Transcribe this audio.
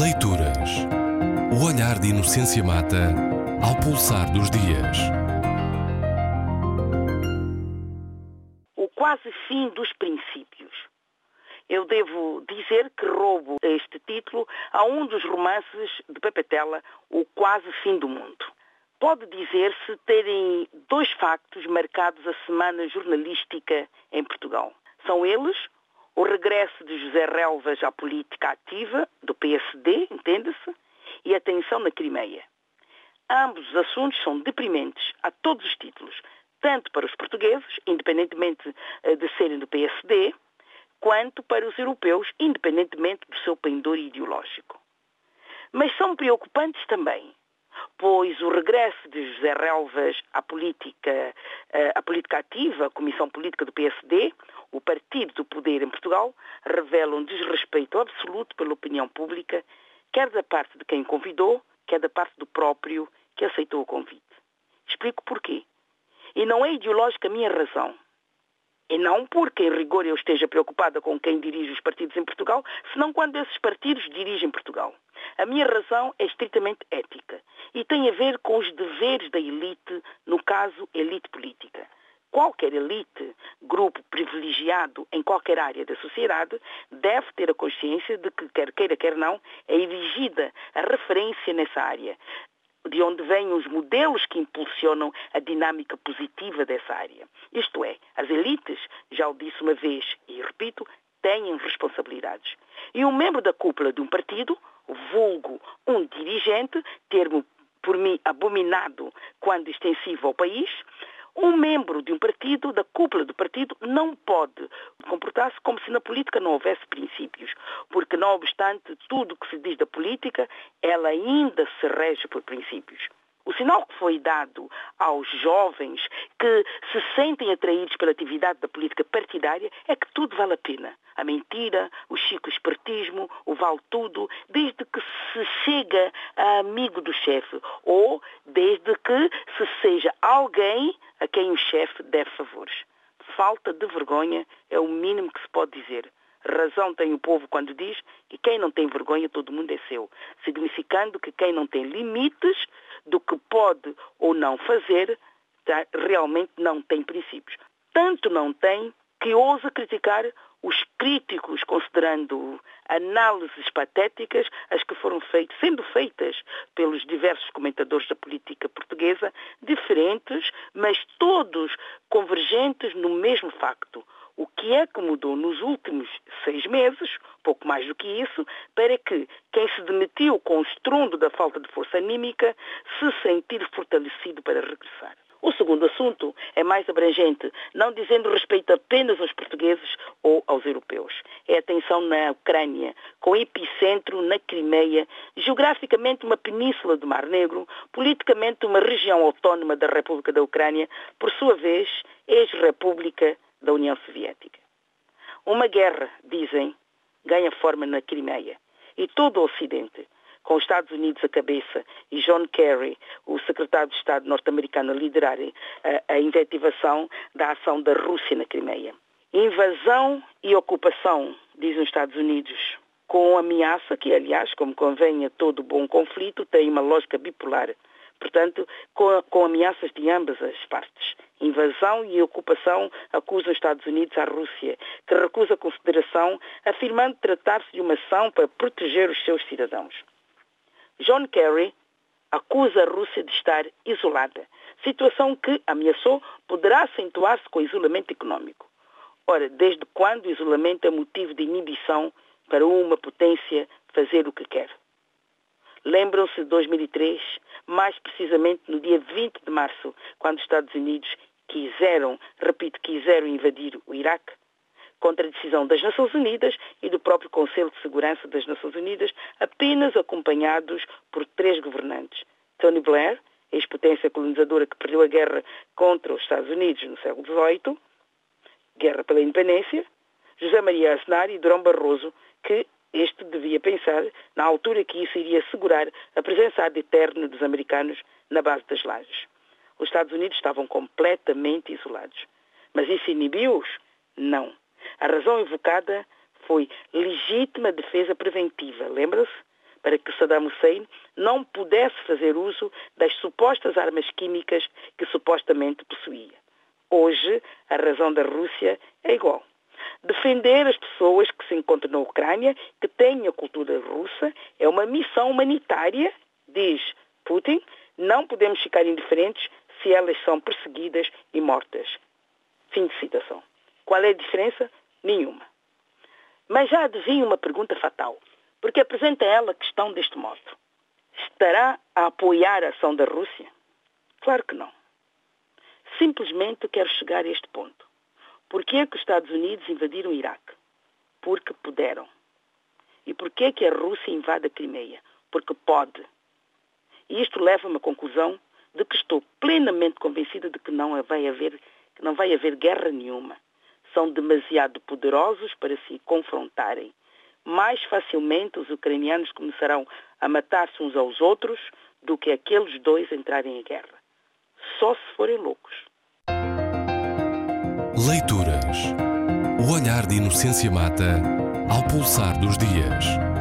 Leituras. O olhar de Inocência Mata ao pulsar dos dias. O quase fim dos princípios. Eu devo dizer que roubo este título a um dos romances de Pepe Tela, O Quase Fim do Mundo. Pode dizer-se terem dois factos marcados a semana jornalística em Portugal. São eles o regresso de José Relvas à política ativa, do PSD, entende-se, e a tensão na Crimeia. Ambos os assuntos são deprimentes a todos os títulos, tanto para os portugueses, independentemente eh, de serem do PSD, quanto para os europeus, independentemente do seu pendor ideológico. Mas são preocupantes também, pois o regresso de José Relvas à política, eh, à política ativa, a Comissão Política do PSD, o partido do poder em Portugal, revela um desrespeito absoluto pela opinião pública, quer da parte de quem convidou, quer da parte do próprio que aceitou o convite. Explico porquê. E não é ideológica a minha razão. E não porque, em rigor, eu esteja preocupada com quem dirige os partidos em Portugal, senão quando esses partidos dirigem Portugal. A minha razão é estritamente ética e tem a ver com os deveres da elite, no caso, elite política qualquer elite, grupo privilegiado em qualquer área da sociedade, deve ter a consciência de que, quer queira, quer não, é exigida a referência nessa área, de onde vêm os modelos que impulsionam a dinâmica positiva dessa área. Isto é, as elites, já o disse uma vez e repito, têm responsabilidades. E um membro da cúpula de um partido, vulgo um dirigente, termo por mim abominado quando extensivo ao país, um membro de um partido, da cúpula do partido, não pode comportar-se como se na política não houvesse princípios, porque não obstante tudo o que se diz da política, ela ainda se rege por princípios. O sinal que foi dado aos jovens que se sentem atraídos pela atividade da política partidária é que tudo vale a pena. A mentira, o chico espertismo, o vale tudo, desde que se chega a amigo do chefe ou desde que se seja alguém a quem o chefe deve favores. Falta de vergonha é o mínimo que se pode dizer. Razão tem o povo quando diz que quem não tem vergonha, todo mundo é seu, significando que quem não tem limites do que pode ou não fazer, tá, realmente não tem princípios. Tanto não tem que ousa criticar os críticos, considerando análises patéticas, as que foram feitas, sendo feitas pelos diversos comentadores da política portuguesa, diferentes, mas todos convergentes no mesmo facto. O que é que mudou nos últimos seis meses, pouco mais do que isso, para que quem se demitiu com o estrondo da falta de força anímica se sentir fortalecido para regressar? O segundo assunto é mais abrangente, não dizendo respeito apenas aos portugueses ou aos europeus. É a tensão na Ucrânia, com epicentro na Crimeia, geograficamente uma península do Mar Negro, politicamente uma região autónoma da República da Ucrânia, por sua vez, ex-república da União Soviética. Uma guerra, dizem, ganha forma na Crimeia. E todo o Ocidente, com os Estados Unidos à cabeça e John Kerry, o secretário de Estado norte-americano, a liderar a, a inventivação da ação da Rússia na Crimeia. Invasão e ocupação, dizem os Estados Unidos, com ameaça que, aliás, como convém a todo bom conflito, tem uma lógica bipolar. Portanto, com, com ameaças de ambas as partes. Invasão e ocupação acusam os Estados Unidos à Rússia, que recusa consideração, afirmando tratar-se de uma ação para proteger os seus cidadãos. John Kerry acusa a Rússia de estar isolada, situação que, ameaçou, poderá acentuar-se com o isolamento econômico. Ora, desde quando o isolamento é motivo de inibição para uma potência fazer o que quer? Lembram-se de 2003, mais precisamente no dia 20 de março, quando os Estados Unidos quiseram, repito, quiseram invadir o Iraque? Contra a decisão das Nações Unidas e do próprio Conselho de Segurança das Nações Unidas, apenas acompanhados por três governantes. Tony Blair, ex-potência colonizadora que perdeu a guerra contra os Estados Unidos no século XVIII, guerra pela independência, José Maria Aznar e Durão Barroso, que este devia pensar, na altura que isso iria assegurar a presença ad eterno dos americanos na base das lajes. Os Estados Unidos estavam completamente isolados. Mas isso inibiu-os? Não. A razão evocada foi legítima defesa preventiva, lembra-se? para que Saddam Hussein não pudesse fazer uso das supostas armas químicas que supostamente possuía. Hoje, a razão da Rússia é igual. Defender as pessoas que se encontram na Ucrânia, que têm a cultura russa, é uma missão humanitária, diz Putin. Não podemos ficar indiferentes se elas são perseguidas e mortas. Fim de citação. Qual é a diferença? Nenhuma. Mas já adivinha uma pergunta fatal, porque apresenta ela a questão deste modo. Estará a apoiar a ação da Rússia? Claro que não. Simplesmente quero chegar a este ponto. Por que, que os Estados Unidos invadiram o Iraque? Porque puderam. E por que, que a Rússia invade a Crimeia? Porque pode. E isto leva-me à conclusão de que estou plenamente convencida de que não vai haver, que não vai haver guerra nenhuma. São demasiado poderosos para se confrontarem. Mais facilmente os ucranianos começarão a matar-se uns aos outros do que aqueles dois entrarem em guerra. Só se forem loucos. Leituras. O olhar de Inocência Mata ao pulsar dos dias.